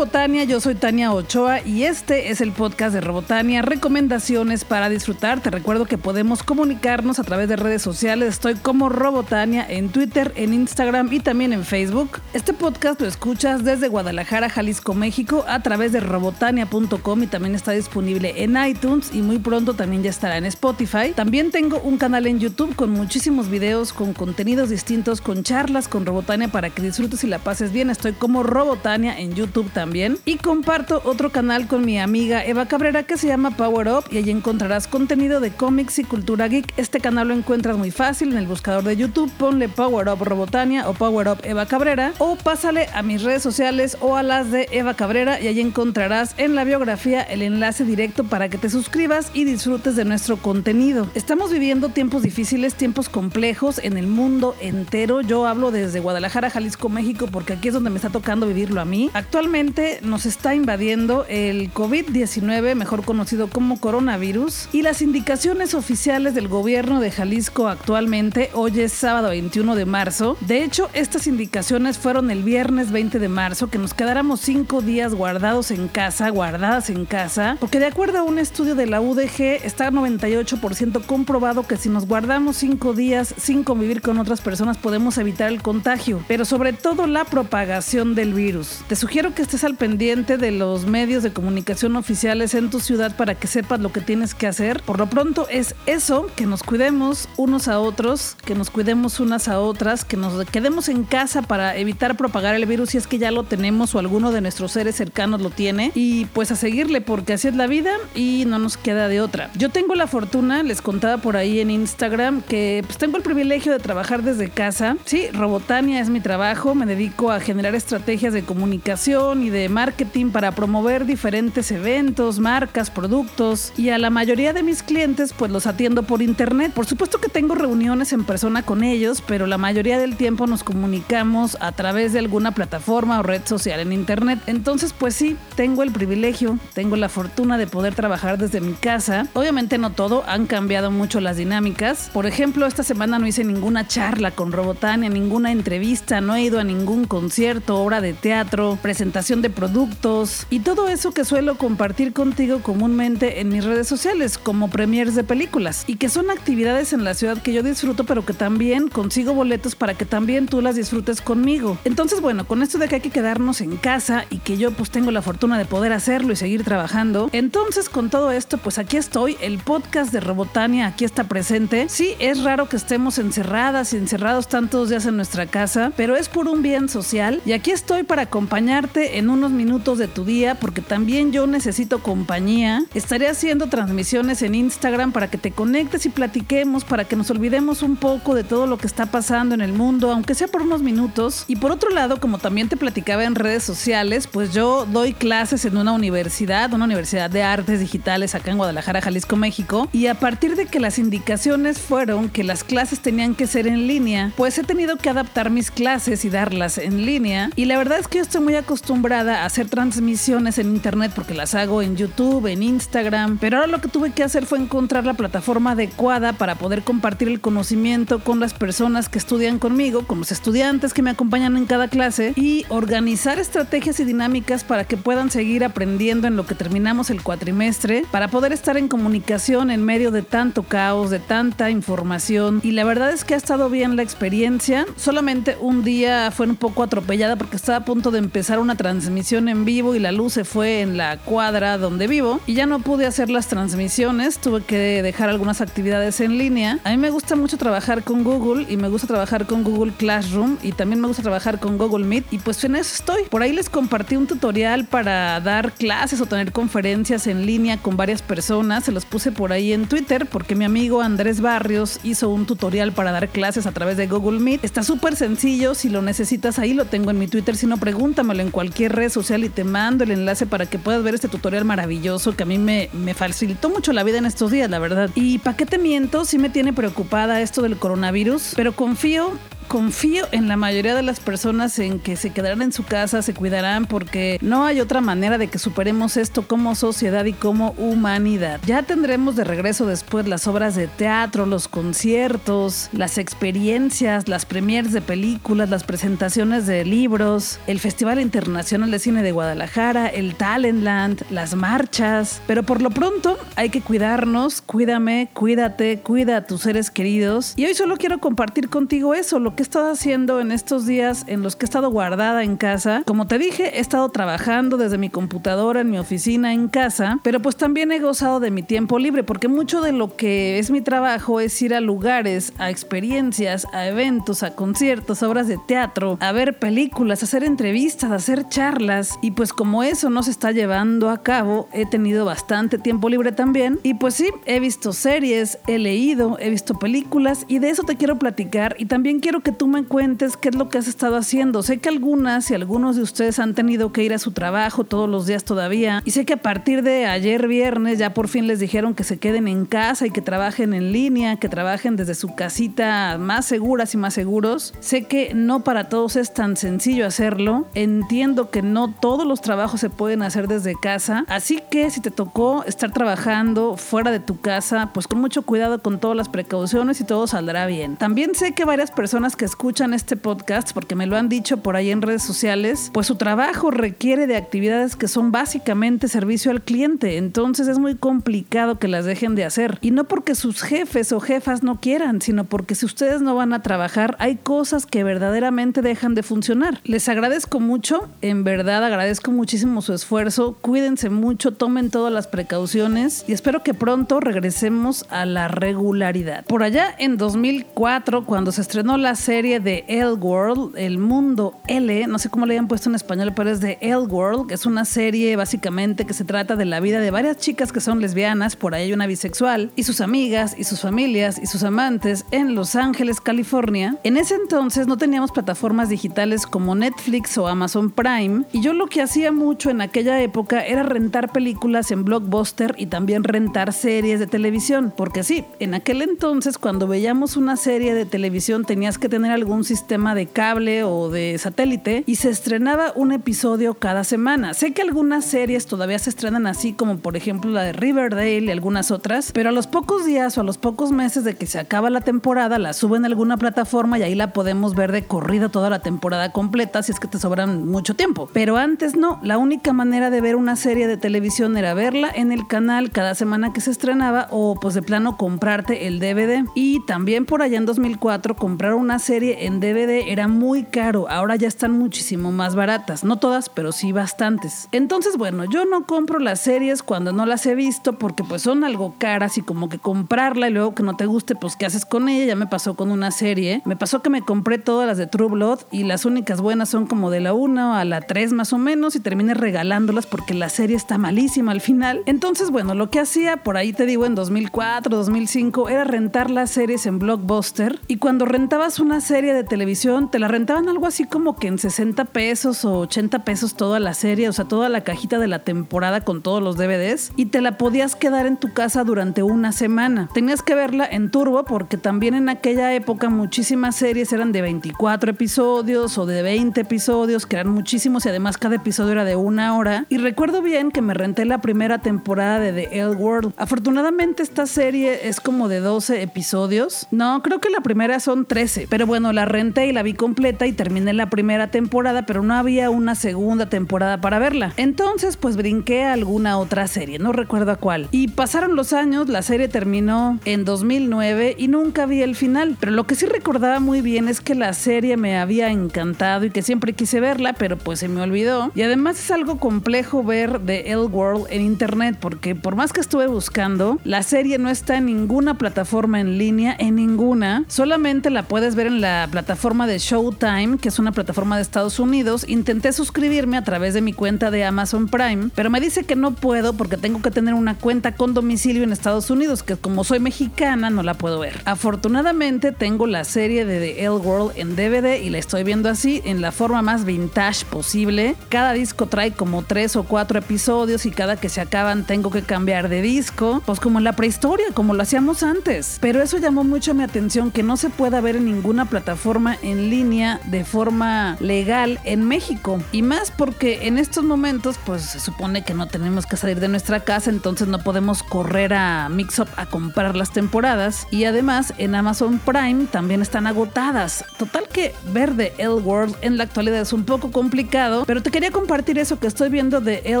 Robotania, yo soy Tania Ochoa y este es el podcast de Robotania, recomendaciones para disfrutar. Te recuerdo que podemos comunicarnos a través de redes sociales. Estoy como Robotania en Twitter, en Instagram y también en Facebook. Este podcast lo escuchas desde Guadalajara, Jalisco, México a través de robotania.com y también está disponible en iTunes y muy pronto también ya estará en Spotify. También tengo un canal en YouTube con muchísimos videos, con contenidos distintos, con charlas con Robotania para que disfrutes y la pases bien. Estoy como Robotania en YouTube también. Y comparto otro canal con mi amiga Eva Cabrera que se llama Power Up y allí encontrarás contenido de cómics y cultura geek. Este canal lo encuentras muy fácil en el buscador de YouTube. Ponle Power Up Robotania o Power Up Eva Cabrera o pásale a mis redes sociales o a las de Eva Cabrera y allí encontrarás en la biografía el enlace directo para que te suscribas y disfrutes de nuestro contenido. Estamos viviendo tiempos difíciles, tiempos complejos en el mundo entero. Yo hablo desde Guadalajara, Jalisco, México, porque aquí es donde me está tocando vivirlo a mí. Actualmente nos está invadiendo el COVID-19, mejor conocido como coronavirus, y las indicaciones oficiales del gobierno de Jalisco actualmente, hoy es sábado 21 de marzo. De hecho, estas indicaciones fueron el viernes 20 de marzo, que nos quedáramos cinco días guardados en casa, guardadas en casa, porque de acuerdo a un estudio de la UDG, está 98% comprobado que si nos guardamos cinco días sin convivir con otras personas podemos evitar el contagio, pero sobre todo la propagación del virus. Te sugiero que estés al pendiente de los medios de comunicación oficiales en tu ciudad para que sepas lo que tienes que hacer. Por lo pronto es eso, que nos cuidemos unos a otros, que nos cuidemos unas a otras, que nos quedemos en casa para evitar propagar el virus si es que ya lo tenemos o alguno de nuestros seres cercanos lo tiene y pues a seguirle porque así es la vida y no nos queda de otra. Yo tengo la fortuna, les contaba por ahí en Instagram que pues tengo el privilegio de trabajar desde casa. Sí, Robotania es mi trabajo, me dedico a generar estrategias de comunicación y de marketing para promover diferentes eventos, marcas, productos y a la mayoría de mis clientes pues los atiendo por internet. Por supuesto que tengo reuniones en persona con ellos, pero la mayoría del tiempo nos comunicamos a través de alguna plataforma o red social en internet. Entonces pues sí, tengo el privilegio, tengo la fortuna de poder trabajar desde mi casa. Obviamente no todo, han cambiado mucho las dinámicas. Por ejemplo, esta semana no hice ninguna charla con Robotania, ninguna entrevista, no he ido a ningún concierto, obra de teatro, presentación de productos y todo eso que suelo compartir contigo comúnmente en mis redes sociales, como premiers de películas, y que son actividades en la ciudad que yo disfruto, pero que también consigo boletos para que también tú las disfrutes conmigo. Entonces, bueno, con esto de que hay que quedarnos en casa y que yo pues tengo la fortuna de poder hacerlo y seguir trabajando, entonces con todo esto, pues aquí estoy, el podcast de Robotania aquí está presente. Sí, es raro que estemos encerradas y encerrados tantos días en nuestra casa, pero es por un bien social y aquí estoy para acompañarte en unos minutos de tu día porque también yo necesito compañía. Estaré haciendo transmisiones en Instagram para que te conectes y platiquemos, para que nos olvidemos un poco de todo lo que está pasando en el mundo, aunque sea por unos minutos. Y por otro lado, como también te platicaba en redes sociales, pues yo doy clases en una universidad, una universidad de artes digitales acá en Guadalajara, Jalisco, México, y a partir de que las indicaciones fueron que las clases tenían que ser en línea, pues he tenido que adaptar mis clases y darlas en línea. Y la verdad es que yo estoy muy acostumbrada a hacer transmisiones en internet porque las hago en YouTube, en Instagram, pero ahora lo que tuve que hacer fue encontrar la plataforma adecuada para poder compartir el conocimiento con las personas que estudian conmigo, con los estudiantes que me acompañan en cada clase y organizar estrategias y dinámicas para que puedan seguir aprendiendo en lo que terminamos el cuatrimestre, para poder estar en comunicación en medio de tanto caos, de tanta información. Y la verdad es que ha estado bien la experiencia. Solamente un día fue un poco atropellada porque estaba a punto de empezar una transmisión en vivo y la luz se fue en la cuadra donde vivo y ya no pude hacer las transmisiones. Tuve que dejar algunas actividades en línea. A mí me gusta mucho trabajar con Google y me gusta trabajar con Google Classroom y también me gusta trabajar con Google Meet y pues en eso estoy. Por ahí les compartí un tutorial para dar clases o tener conferencias en línea con varias personas. Se los puse por ahí en Twitter porque mi amigo Andrés Barrios hizo un tutorial para dar clases a través de Google Meet. Está súper sencillo. Si lo necesitas ahí lo tengo en mi Twitter. Si no, pregúntamelo en cualquier red social y te mando el enlace para que puedas ver este tutorial maravilloso que a mí me, facilitó mucho la vida en estos días, la verdad. Y para qué te miento, sí me tiene preocupada esto del coronavirus, pero confío confío en la mayoría de las personas en que se quedarán en su casa, se cuidarán porque no hay otra manera de que superemos esto como sociedad y como humanidad. Ya tendremos de regreso después las obras de teatro, los conciertos, las experiencias, las premiers de películas, las presentaciones de libros, el Festival Internacional de Cine de Guadalajara, el Talentland, las marchas. Pero por lo pronto hay que cuidarnos, cuídame, cuídate, cuida a tus seres queridos. Y hoy solo quiero compartir contigo eso, lo que he estado haciendo en estos días en los que he estado guardada en casa. Como te dije, he estado trabajando desde mi computadora en mi oficina en casa, pero pues también he gozado de mi tiempo libre porque mucho de lo que es mi trabajo es ir a lugares, a experiencias, a eventos, a conciertos, a obras de teatro, a ver películas, a hacer entrevistas, a hacer charlas y pues como eso no se está llevando a cabo, he tenido bastante tiempo libre también y pues sí, he visto series, he leído, he visto películas y de eso te quiero platicar y también quiero que tú me cuentes qué es lo que has estado haciendo. Sé que algunas y algunos de ustedes han tenido que ir a su trabajo todos los días todavía. Y sé que a partir de ayer viernes ya por fin les dijeron que se queden en casa y que trabajen en línea, que trabajen desde su casita más seguras y más seguros. Sé que no para todos es tan sencillo hacerlo. Entiendo que no todos los trabajos se pueden hacer desde casa. Así que si te tocó estar trabajando fuera de tu casa, pues con mucho cuidado con todas las precauciones y todo saldrá bien. También sé que varias personas que escuchan este podcast, porque me lo han dicho por ahí en redes sociales, pues su trabajo requiere de actividades que son básicamente servicio al cliente, entonces es muy complicado que las dejen de hacer. Y no porque sus jefes o jefas no quieran, sino porque si ustedes no van a trabajar, hay cosas que verdaderamente dejan de funcionar. Les agradezco mucho, en verdad agradezco muchísimo su esfuerzo, cuídense mucho, tomen todas las precauciones y espero que pronto regresemos a la regularidad. Por allá en 2004, cuando se estrenó la serie de El World, El Mundo L, no sé cómo le hayan puesto en español, pero es de El World, que es una serie básicamente que se trata de la vida de varias chicas que son lesbianas, por ahí hay una bisexual, y sus amigas, y sus familias, y sus amantes en Los Ángeles, California. En ese entonces no teníamos plataformas digitales como Netflix o Amazon Prime, y yo lo que hacía mucho en aquella época era rentar películas en Blockbuster y también rentar series de televisión, porque sí, en aquel entonces cuando veíamos una serie de televisión tenías que tener algún sistema de cable o de satélite y se estrenaba un episodio cada semana. Sé que algunas series todavía se estrenan así, como por ejemplo la de Riverdale y algunas otras, pero a los pocos días o a los pocos meses de que se acaba la temporada, la suben a alguna plataforma y ahí la podemos ver de corrida toda la temporada completa si es que te sobran mucho tiempo. Pero antes no, la única manera de ver una serie de televisión era verla en el canal cada semana que se estrenaba o pues de plano comprarte el DVD. Y también por allá en 2004 comprar una serie en DVD era muy caro, ahora ya están muchísimo más baratas, no todas, pero sí bastantes. Entonces, bueno, yo no compro las series cuando no las he visto porque pues son algo caras y como que comprarla y luego que no te guste, pues ¿qué haces con ella? Ya me pasó con una serie. Me pasó que me compré todas las de True Blood y las únicas buenas son como de la 1 a la 3 más o menos y terminé regalándolas porque la serie está malísima al final. Entonces, bueno, lo que hacía por ahí te digo en 2004, 2005 era rentar las series en Blockbuster y cuando rentabas una serie de televisión te la rentaban algo así como que en 60 pesos o 80 pesos toda la serie, o sea, toda la cajita de la temporada con todos los DVDs y te la podías quedar en tu casa durante una semana. Tenías que verla en turbo porque también en aquella época muchísimas series eran de 24 episodios o de 20 episodios, que eran muchísimos y además cada episodio era de una hora. Y recuerdo bien que me renté la primera temporada de The L World. Afortunadamente esta serie es como de 12 episodios. No, creo que la primera son 13, pero bueno, la renté y la vi completa y terminé la primera temporada, pero no había una segunda temporada para verla. Entonces, pues brinqué a alguna otra serie, no recuerdo a cuál. Y pasaron los años, la serie terminó en 2009 y nunca vi el final. Pero lo que sí recordaba muy bien es que la serie me había encantado y que siempre quise verla, pero pues se me olvidó. Y además es algo complejo ver The L World en internet, porque por más que estuve buscando, la serie no está en ninguna plataforma en línea, en ninguna. Solamente la puedes ver en la plataforma de Showtime, que es una plataforma de Estados Unidos. Intenté suscribirme a través de mi cuenta de Amazon Prime, pero me dice que no puedo porque tengo que tener una cuenta con domicilio en Estados Unidos, que como soy mexicana no la puedo ver. Afortunadamente tengo la serie de The L World en DVD y la estoy viendo así en la forma más vintage posible. Cada disco trae como tres o cuatro episodios y cada que se acaban tengo que cambiar de disco, pues como en la prehistoria, como lo hacíamos antes. Pero eso llamó mucho mi atención que no se pueda ver en ninguna una plataforma en línea de forma legal en México. Y más porque en estos momentos pues se supone que no tenemos que salir de nuestra casa, entonces no podemos correr a Mixup a comprar las temporadas. Y además en Amazon Prime también están agotadas. Total que ver The L World en la actualidad es un poco complicado, pero te quería compartir eso que estoy viendo de L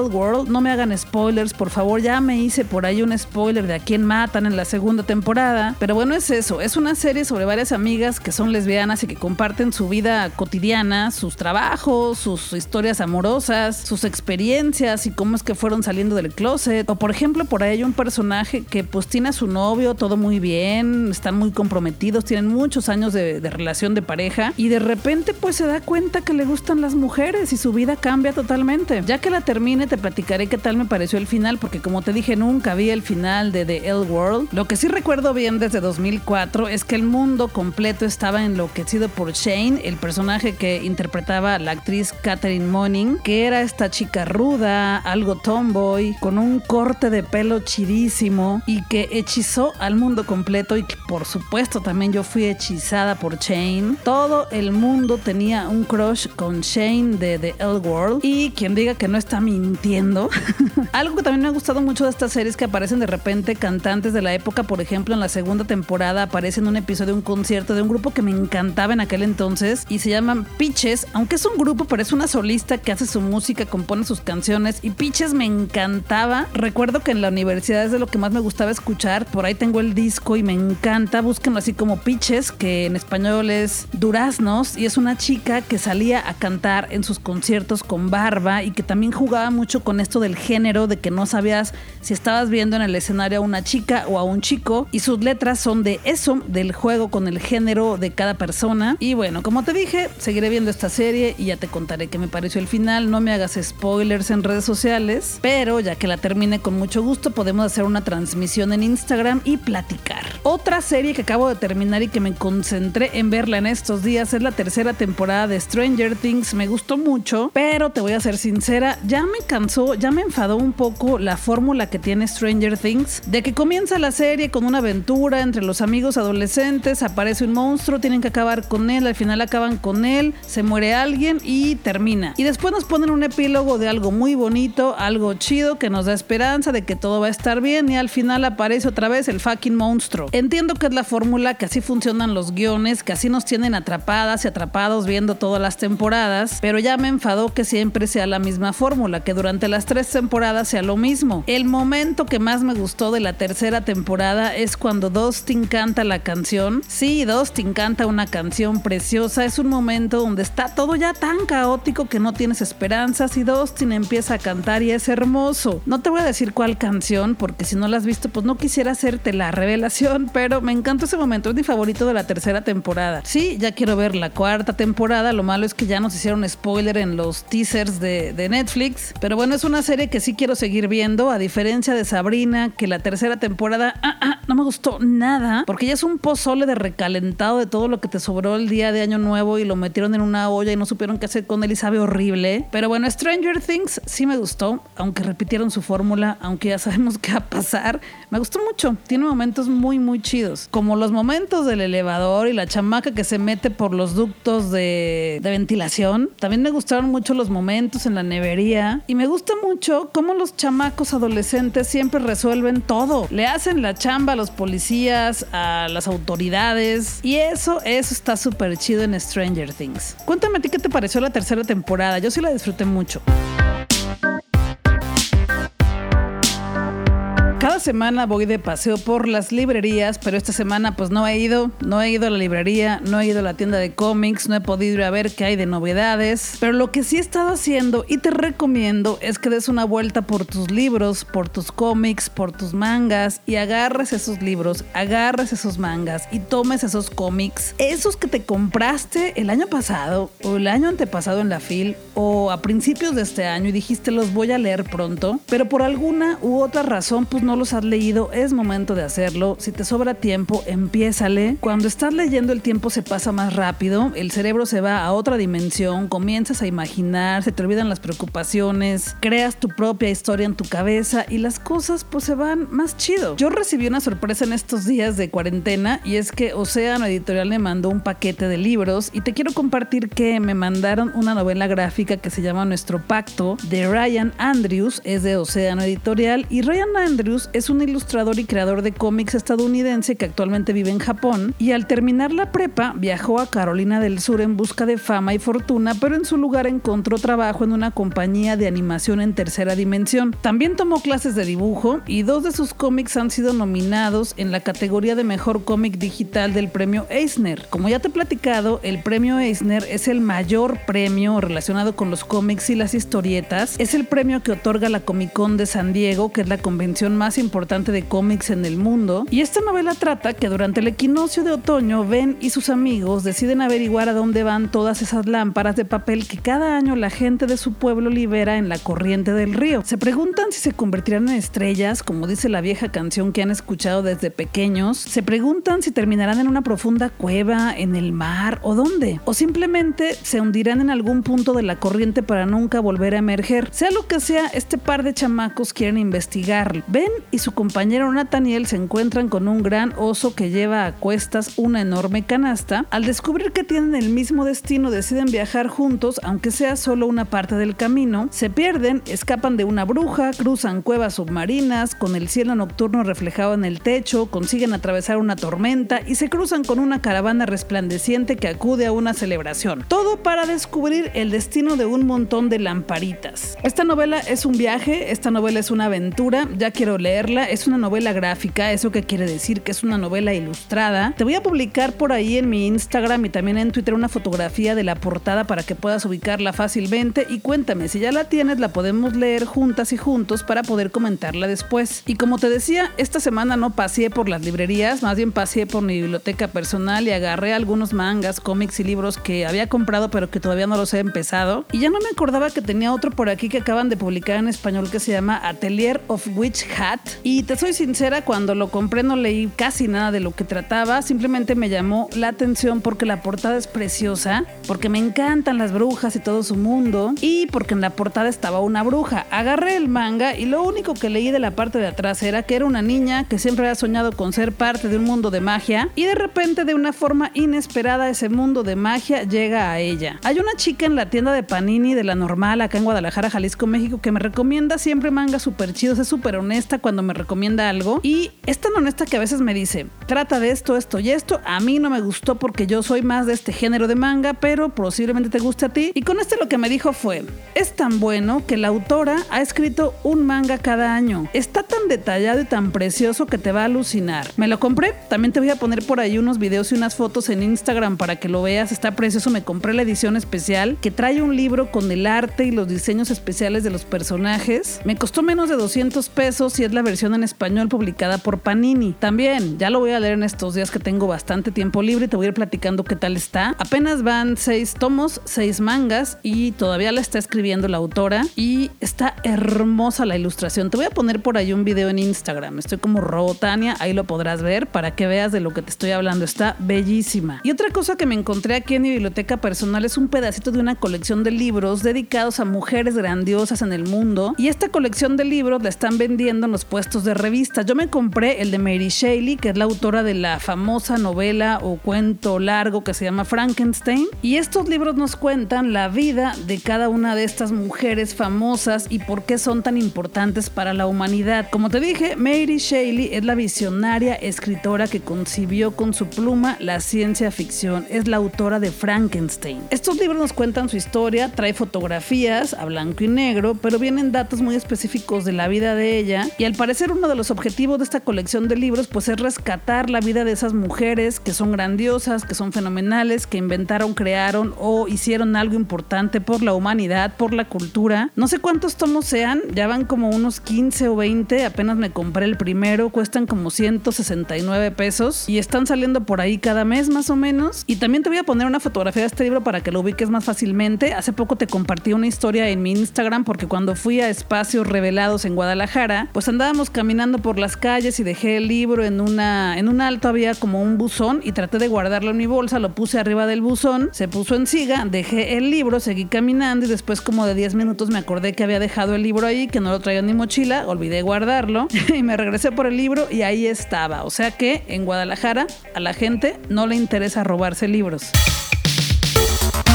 World. No me hagan spoilers, por favor, ya me hice por ahí un spoiler de a quién matan en la segunda temporada. Pero bueno, es eso, es una serie sobre varias amigas que son lesbianas y que comparten su vida cotidiana, sus trabajos, sus historias amorosas, sus experiencias y cómo es que fueron saliendo del closet. O por ejemplo, por ahí hay un personaje que pues tiene a su novio, todo muy bien, están muy comprometidos, tienen muchos años de, de relación de pareja y de repente pues se da cuenta que le gustan las mujeres y su vida cambia totalmente. Ya que la termine te platicaré qué tal me pareció el final porque como te dije nunca vi el final de The L World. Lo que sí recuerdo bien desde 2004 es que el mundo completo enloquecido por Shane, el personaje que interpretaba la actriz Catherine Moning, que era esta chica ruda, algo tomboy, con un corte de pelo chidísimo y que hechizó al mundo completo y que por supuesto también yo fui hechizada por Shane. Todo el mundo tenía un crush con Shane de The L World y quien diga que no está mintiendo. algo que también me ha gustado mucho de estas series que aparecen de repente cantantes de la época, por ejemplo en la segunda temporada aparece en un episodio de un concierto de un grupo que me encantaba en aquel entonces y se llaman Pitches, aunque es un grupo pero es una solista que hace su música, compone sus canciones y Pitches me encantaba. Recuerdo que en la universidad es de lo que más me gustaba escuchar, por ahí tengo el disco y me encanta, búsquenlo así como Pitches, que en español es Duraznos y es una chica que salía a cantar en sus conciertos con barba y que también jugaba mucho con esto del género, de que no sabías si estabas viendo en el escenario a una chica o a un chico. Y sus letras son de eso, del juego con el género de cada persona. Y bueno, como te dije, seguiré viendo esta serie y ya te contaré qué me pareció el final. No me hagas spoilers en redes sociales, pero ya que la termine con mucho gusto, podemos hacer una transmisión en Instagram y platicar. Otra serie que acabo de terminar y que me concentré en verla en estos días es la tercera temporada de Stranger Things. Me gustó mucho, pero te voy a ser sincera, ya me cansó, ya me enfadó un poco la fórmula que tiene Stranger Things, de que comienza la serie con una aventura entre los amigos adolescentes, aparece un monstruo, tienen que acabar con él, al final acaban con él, se muere alguien y termina. Y después nos ponen un epílogo de algo muy bonito, algo chido que nos da esperanza de que todo va a estar bien y al final aparece otra vez el fucking monstruo. Entiendo que es la fórmula, que así funcionan los guiones, que así nos tienen atrapadas y atrapados viendo todas las temporadas, pero ya me enfadó que siempre sea la misma fórmula, que durante las tres temporadas sea lo mismo. El momento que más me gustó de la tercera temporada es cuando Dustin canta la canción. Sí, Dustin canta una canción preciosa, es un momento donde está todo ya tan caótico que no tienes esperanzas y Dustin empieza a cantar y es hermoso. No te voy a decir cuál canción porque si no la has visto pues no quisiera hacerte la revelación, pero me encantó ese momento, es mi favorito de la tercera temporada. Sí, ya quiero ver la cuarta temporada, lo malo es que ya nos hicieron spoiler en los teasers de, de Netflix, pero bueno, es una serie que sí quiero seguir viendo, a diferencia de Sabrina, que la tercera temporada ah, ah, no me gustó nada, porque ya es un pozole de recalentado de todo lo que te sobró el día de Año Nuevo y lo metieron en una olla y no supieron qué hacer con él y sabe horrible. Pero bueno, Stranger Things sí me gustó, aunque repitieron su fórmula, aunque ya sabemos qué va a pasar. Me gustó mucho, tiene momentos muy, muy chidos, como los momentos del elevador y la chamaca que se mete por los ductos de, de ventilación. También me gustaron mucho los momentos en la nevería y me gusta mucho cómo los chamacos adolescentes siempre resuelven todo. Le hacen la chamba a los policías, a las autoridades y eso, eso está súper chido en Stranger Things. Cuéntame a ti qué te pareció la tercera temporada, yo sí la disfruté mucho. Semana voy de paseo por las librerías, pero esta semana pues no he ido, no he ido a la librería, no he ido a la tienda de cómics, no he podido ir a ver qué hay de novedades, pero lo que sí he estado haciendo y te recomiendo es que des una vuelta por tus libros, por tus cómics, por tus mangas y agarres esos libros, agarres esos mangas y tomes esos cómics, esos que te compraste el año pasado o el año antepasado en la FIL o a principios de este año y dijiste los voy a leer pronto, pero por alguna u otra razón pues no los has leído, es momento de hacerlo. Si te sobra tiempo, empiézale. Cuando estás leyendo el tiempo se pasa más rápido, el cerebro se va a otra dimensión, comienzas a imaginar, se te olvidan las preocupaciones, creas tu propia historia en tu cabeza y las cosas pues se van más chido. Yo recibí una sorpresa en estos días de cuarentena y es que Océano Editorial me mandó un paquete de libros y te quiero compartir que me mandaron una novela gráfica que se llama Nuestro Pacto de Ryan Andrews, es de Océano Editorial y Ryan Andrews es un ilustrador y creador de cómics estadounidense que actualmente vive en Japón y al terminar la prepa viajó a Carolina del Sur en busca de fama y fortuna, pero en su lugar encontró trabajo en una compañía de animación en tercera dimensión. También tomó clases de dibujo y dos de sus cómics han sido nominados en la categoría de mejor cómic digital del premio Eisner. Como ya te he platicado, el premio Eisner es el mayor premio relacionado con los cómics y las historietas. Es el premio que otorga la Comic Con de San Diego, que es la convención más importante de cómics en el mundo. Y esta novela trata que durante el equinoccio de otoño, Ben y sus amigos deciden averiguar a dónde van todas esas lámparas de papel que cada año la gente de su pueblo libera en la corriente del río. Se preguntan si se convertirán en estrellas, como dice la vieja canción que han escuchado desde pequeños. Se preguntan si terminarán en una profunda cueva, en el mar o dónde. O simplemente se hundirán en algún punto de la corriente para nunca volver a emerger. Sea lo que sea, este par de chamacos quieren investigar. Ben y su compañero Nathaniel se encuentran con un gran oso que lleva a cuestas una enorme canasta. Al descubrir que tienen el mismo destino, deciden viajar juntos, aunque sea solo una parte del camino. Se pierden, escapan de una bruja, cruzan cuevas submarinas, con el cielo nocturno reflejado en el techo, consiguen atravesar una tormenta y se cruzan con una caravana resplandeciente que acude a una celebración. Todo para descubrir el destino de un montón de lamparitas. Esta novela es un viaje, esta novela es una aventura, ya quiero es una novela gráfica, eso que quiere decir que es una novela ilustrada. Te voy a publicar por ahí en mi Instagram y también en Twitter una fotografía de la portada para que puedas ubicarla fácilmente y cuéntame, si ya la tienes la podemos leer juntas y juntos para poder comentarla después. Y como te decía, esta semana no pasé por las librerías, más bien pasé por mi biblioteca personal y agarré algunos mangas, cómics y libros que había comprado pero que todavía no los he empezado. Y ya no me acordaba que tenía otro por aquí que acaban de publicar en español que se llama Atelier of Witch Hat. Y te soy sincera, cuando lo compré no leí casi nada de lo que trataba, simplemente me llamó la atención porque la portada es preciosa, porque me encantan las brujas y todo su mundo, y porque en la portada estaba una bruja. Agarré el manga y lo único que leí de la parte de atrás era que era una niña que siempre había soñado con ser parte de un mundo de magia y de repente de una forma inesperada ese mundo de magia llega a ella. Hay una chica en la tienda de Panini de la normal acá en Guadalajara, Jalisco, México que me recomienda siempre mangas súper chidos, es súper honesta cuando me recomienda algo y es tan honesta que a veces me dice, trata de esto, esto y esto, a mí no me gustó porque yo soy más de este género de manga, pero posiblemente te guste a ti. Y con este lo que me dijo fue, es tan bueno que la autora ha escrito un manga cada año. Está tan detallado y tan precioso que te va a alucinar. Me lo compré, también te voy a poner por ahí unos videos y unas fotos en Instagram para que lo veas, está precioso. Me compré la edición especial que trae un libro con el arte y los diseños especiales de los personajes. Me costó menos de 200 pesos y es la versión en español publicada por Panini. También, ya lo voy a leer en estos días que tengo bastante tiempo libre y te voy a ir platicando qué tal está. Apenas van seis tomos, seis mangas y todavía la está escribiendo la autora y está hermosa la ilustración. Te voy a poner por ahí un video en Instagram. Estoy como Robotania, ahí lo podrás ver para que veas de lo que te estoy hablando. Está bellísima. Y otra cosa que me encontré aquí en mi biblioteca personal es un pedacito de una colección de libros dedicados a mujeres grandiosas en el mundo. Y esta colección de libros la están vendiendo en los puestos de revistas. Yo me compré el de Mary Shelley, que es la autora de la famosa novela o cuento largo que se llama Frankenstein. Y estos libros nos cuentan la vida de cada una de estas mujeres famosas y por qué son tan importantes para la humanidad. Como te dije, Mary Shelley es la visionaria escritora que concibió con su pluma la ciencia ficción. Es la autora de Frankenstein. Estos libros nos cuentan su historia, trae fotografías a blanco y negro, pero vienen datos muy específicos de la vida de ella. Y al parecer uno de los objetivos de esta colección de libros pues es rescatar la vida de esas mujeres que son grandiosas, que son fenomenales, que inventaron, crearon o hicieron algo importante por la humanidad, por la cultura. No sé cuántos tomos sean, ya van como unos 15 o 20, apenas me compré el primero, cuestan como 169 pesos y están saliendo por ahí cada mes más o menos. Y también te voy a poner una fotografía de este libro para que lo ubiques más fácilmente. Hace poco te compartí una historia en mi Instagram porque cuando fui a espacios revelados en Guadalajara, pues andábamos Íbamos caminando por las calles y dejé el libro en una en un alto había como un buzón y traté de guardarlo en mi bolsa, lo puse arriba del buzón, se puso en siga, dejé el libro, seguí caminando y después como de 10 minutos me acordé que había dejado el libro ahí, que no lo traía en mi mochila, olvidé guardarlo y me regresé por el libro y ahí estaba. O sea que en Guadalajara a la gente no le interesa robarse libros.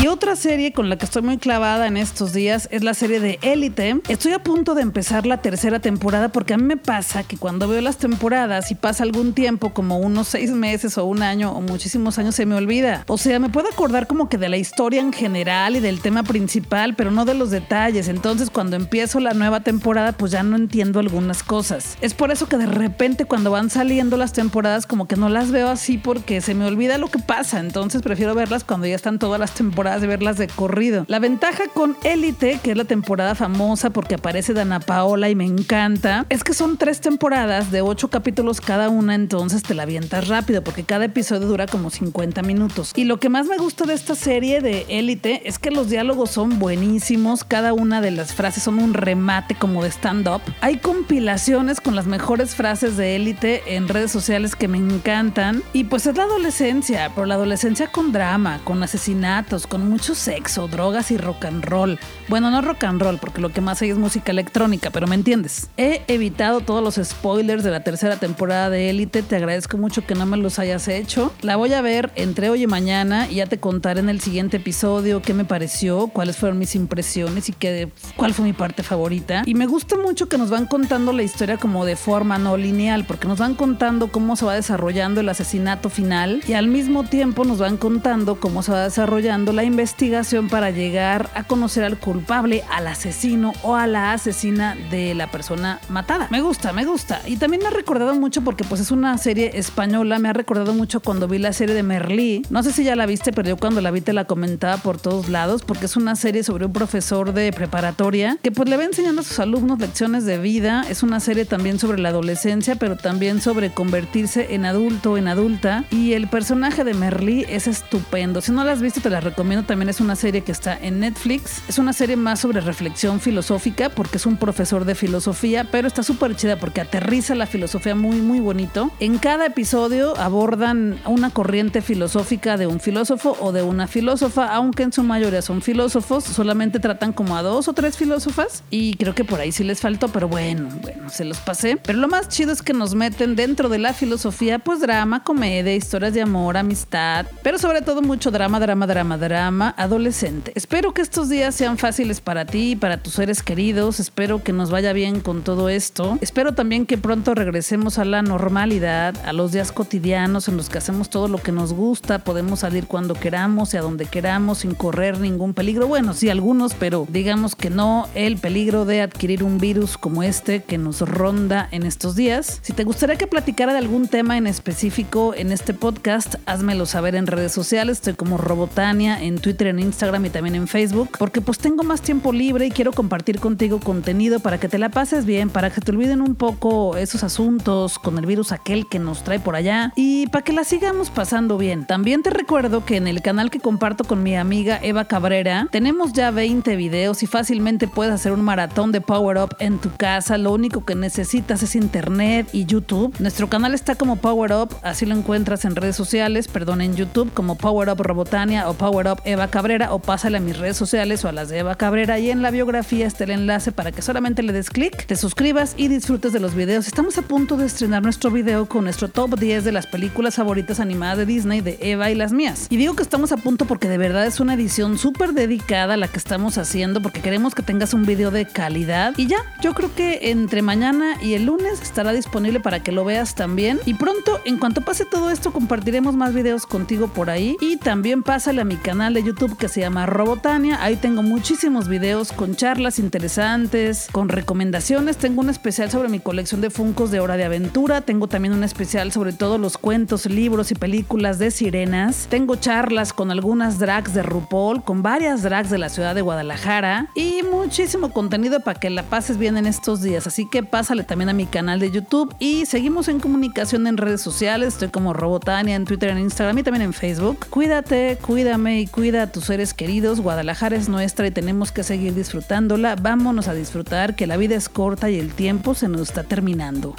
Otra serie con la que estoy muy clavada en estos días es la serie de Élite. Estoy a punto de empezar la tercera temporada porque a mí me pasa que cuando veo las temporadas y pasa algún tiempo, como unos seis meses o un año o muchísimos años, se me olvida. O sea, me puedo acordar como que de la historia en general y del tema principal, pero no de los detalles. Entonces, cuando empiezo la nueva temporada, pues ya no entiendo algunas cosas. Es por eso que de repente cuando van saliendo las temporadas, como que no las veo así porque se me olvida lo que pasa. Entonces, prefiero verlas cuando ya están todas las temporadas de verlas de corrido. La ventaja con Élite, que es la temporada famosa porque aparece Dana Paola y me encanta, es que son tres temporadas de ocho capítulos cada una, entonces te la avientas rápido porque cada episodio dura como 50 minutos. Y lo que más me gusta de esta serie de Élite es que los diálogos son buenísimos, cada una de las frases son un remate como de stand-up. Hay compilaciones con las mejores frases de Élite en redes sociales que me encantan. Y pues es la adolescencia, pero la adolescencia con drama, con asesinatos, con mucho sexo, drogas y rock and roll. Bueno, no rock and roll, porque lo que más hay es música electrónica, pero me entiendes. He evitado todos los spoilers de la tercera temporada de Élite. Te agradezco mucho que no me los hayas hecho. La voy a ver entre hoy y mañana y ya te contaré en el siguiente episodio qué me pareció, cuáles fueron mis impresiones y qué, cuál fue mi parte favorita. Y me gusta mucho que nos van contando la historia como de forma no lineal, porque nos van contando cómo se va desarrollando el asesinato final y al mismo tiempo nos van contando cómo se va desarrollando la investigación para llegar a conocer al culpable, al asesino o a la asesina de la persona matada. Me gusta, me gusta. Y también me ha recordado mucho porque pues es una serie española, me ha recordado mucho cuando vi la serie de Merlí. No sé si ya la viste, pero yo cuando la vi te la comentaba por todos lados porque es una serie sobre un profesor de preparatoria que pues le va enseñando a sus alumnos lecciones de vida. Es una serie también sobre la adolescencia, pero también sobre convertirse en adulto, en adulta. Y el personaje de Merlí es estupendo. Si no la has visto, te la recomiendo también es una serie que está en Netflix. Es una serie más sobre reflexión filosófica porque es un profesor de filosofía, pero está súper chida porque aterriza la filosofía muy, muy bonito. En cada episodio abordan una corriente filosófica de un filósofo o de una filósofa, aunque en su mayoría son filósofos, solamente tratan como a dos o tres filósofas y creo que por ahí sí les faltó, pero bueno, bueno, se los pasé. Pero lo más chido es que nos meten dentro de la filosofía, pues drama, comedia, historias de amor, amistad, pero sobre todo mucho drama, drama, drama, drama adolescente. Espero que estos días sean fáciles para ti y para tus seres queridos. Espero que nos vaya bien con todo esto. Espero también que pronto regresemos a la normalidad, a los días cotidianos en los que hacemos todo lo que nos gusta, podemos salir cuando queramos y a donde queramos sin correr ningún peligro. Bueno, sí, algunos, pero digamos que no el peligro de adquirir un virus como este que nos ronda en estos días. Si te gustaría que platicara de algún tema en específico en este podcast, házmelo saber en redes sociales. Estoy como Robotania en Twitter, en Instagram y también en Facebook, porque pues tengo más tiempo libre y quiero compartir contigo contenido para que te la pases bien, para que te olviden un poco esos asuntos con el virus aquel que nos trae por allá y para que la sigamos pasando bien. También te recuerdo que en el canal que comparto con mi amiga Eva Cabrera tenemos ya 20 videos y fácilmente puedes hacer un maratón de Power Up en tu casa. Lo único que necesitas es internet y YouTube. Nuestro canal está como Power Up, así lo encuentras en redes sociales, perdón, en YouTube como Power Up Robotania o Power Up Eva Cabrera o pásale a mis redes sociales o a las de Eva Cabrera y en la biografía está el enlace para que solamente le des clic, te suscribas y disfrutes de los videos. Estamos a punto de estrenar nuestro video con nuestro top 10 de las películas favoritas animadas de Disney de Eva y las mías. Y digo que estamos a punto porque de verdad es una edición súper dedicada a la que estamos haciendo porque queremos que tengas un video de calidad. Y ya, yo creo que entre mañana y el lunes estará disponible para que lo veas también. Y pronto, en cuanto pase todo esto, compartiremos más videos contigo por ahí. Y también pásale a mi canal de YouTube que se llama Robotania. Ahí tengo muchísimos videos con charlas interesantes, con recomendaciones. Tengo un especial sobre mi colección de Funcos de Hora de Aventura. Tengo también un especial sobre todos los cuentos, libros y películas de sirenas. Tengo charlas con algunas drags de RuPaul, con varias drags de la ciudad de Guadalajara y muchísimo contenido para que la pases bien en estos días. Así que pásale también a mi canal de YouTube y seguimos en comunicación en redes sociales. Estoy como Robotania en Twitter, en Instagram y también en Facebook. Cuídate, cuídame y cuídate cuida a tus seres queridos. Guadalajara es nuestra y tenemos que seguir disfrutándola. Vámonos a disfrutar que la vida es corta y el tiempo se nos está terminando.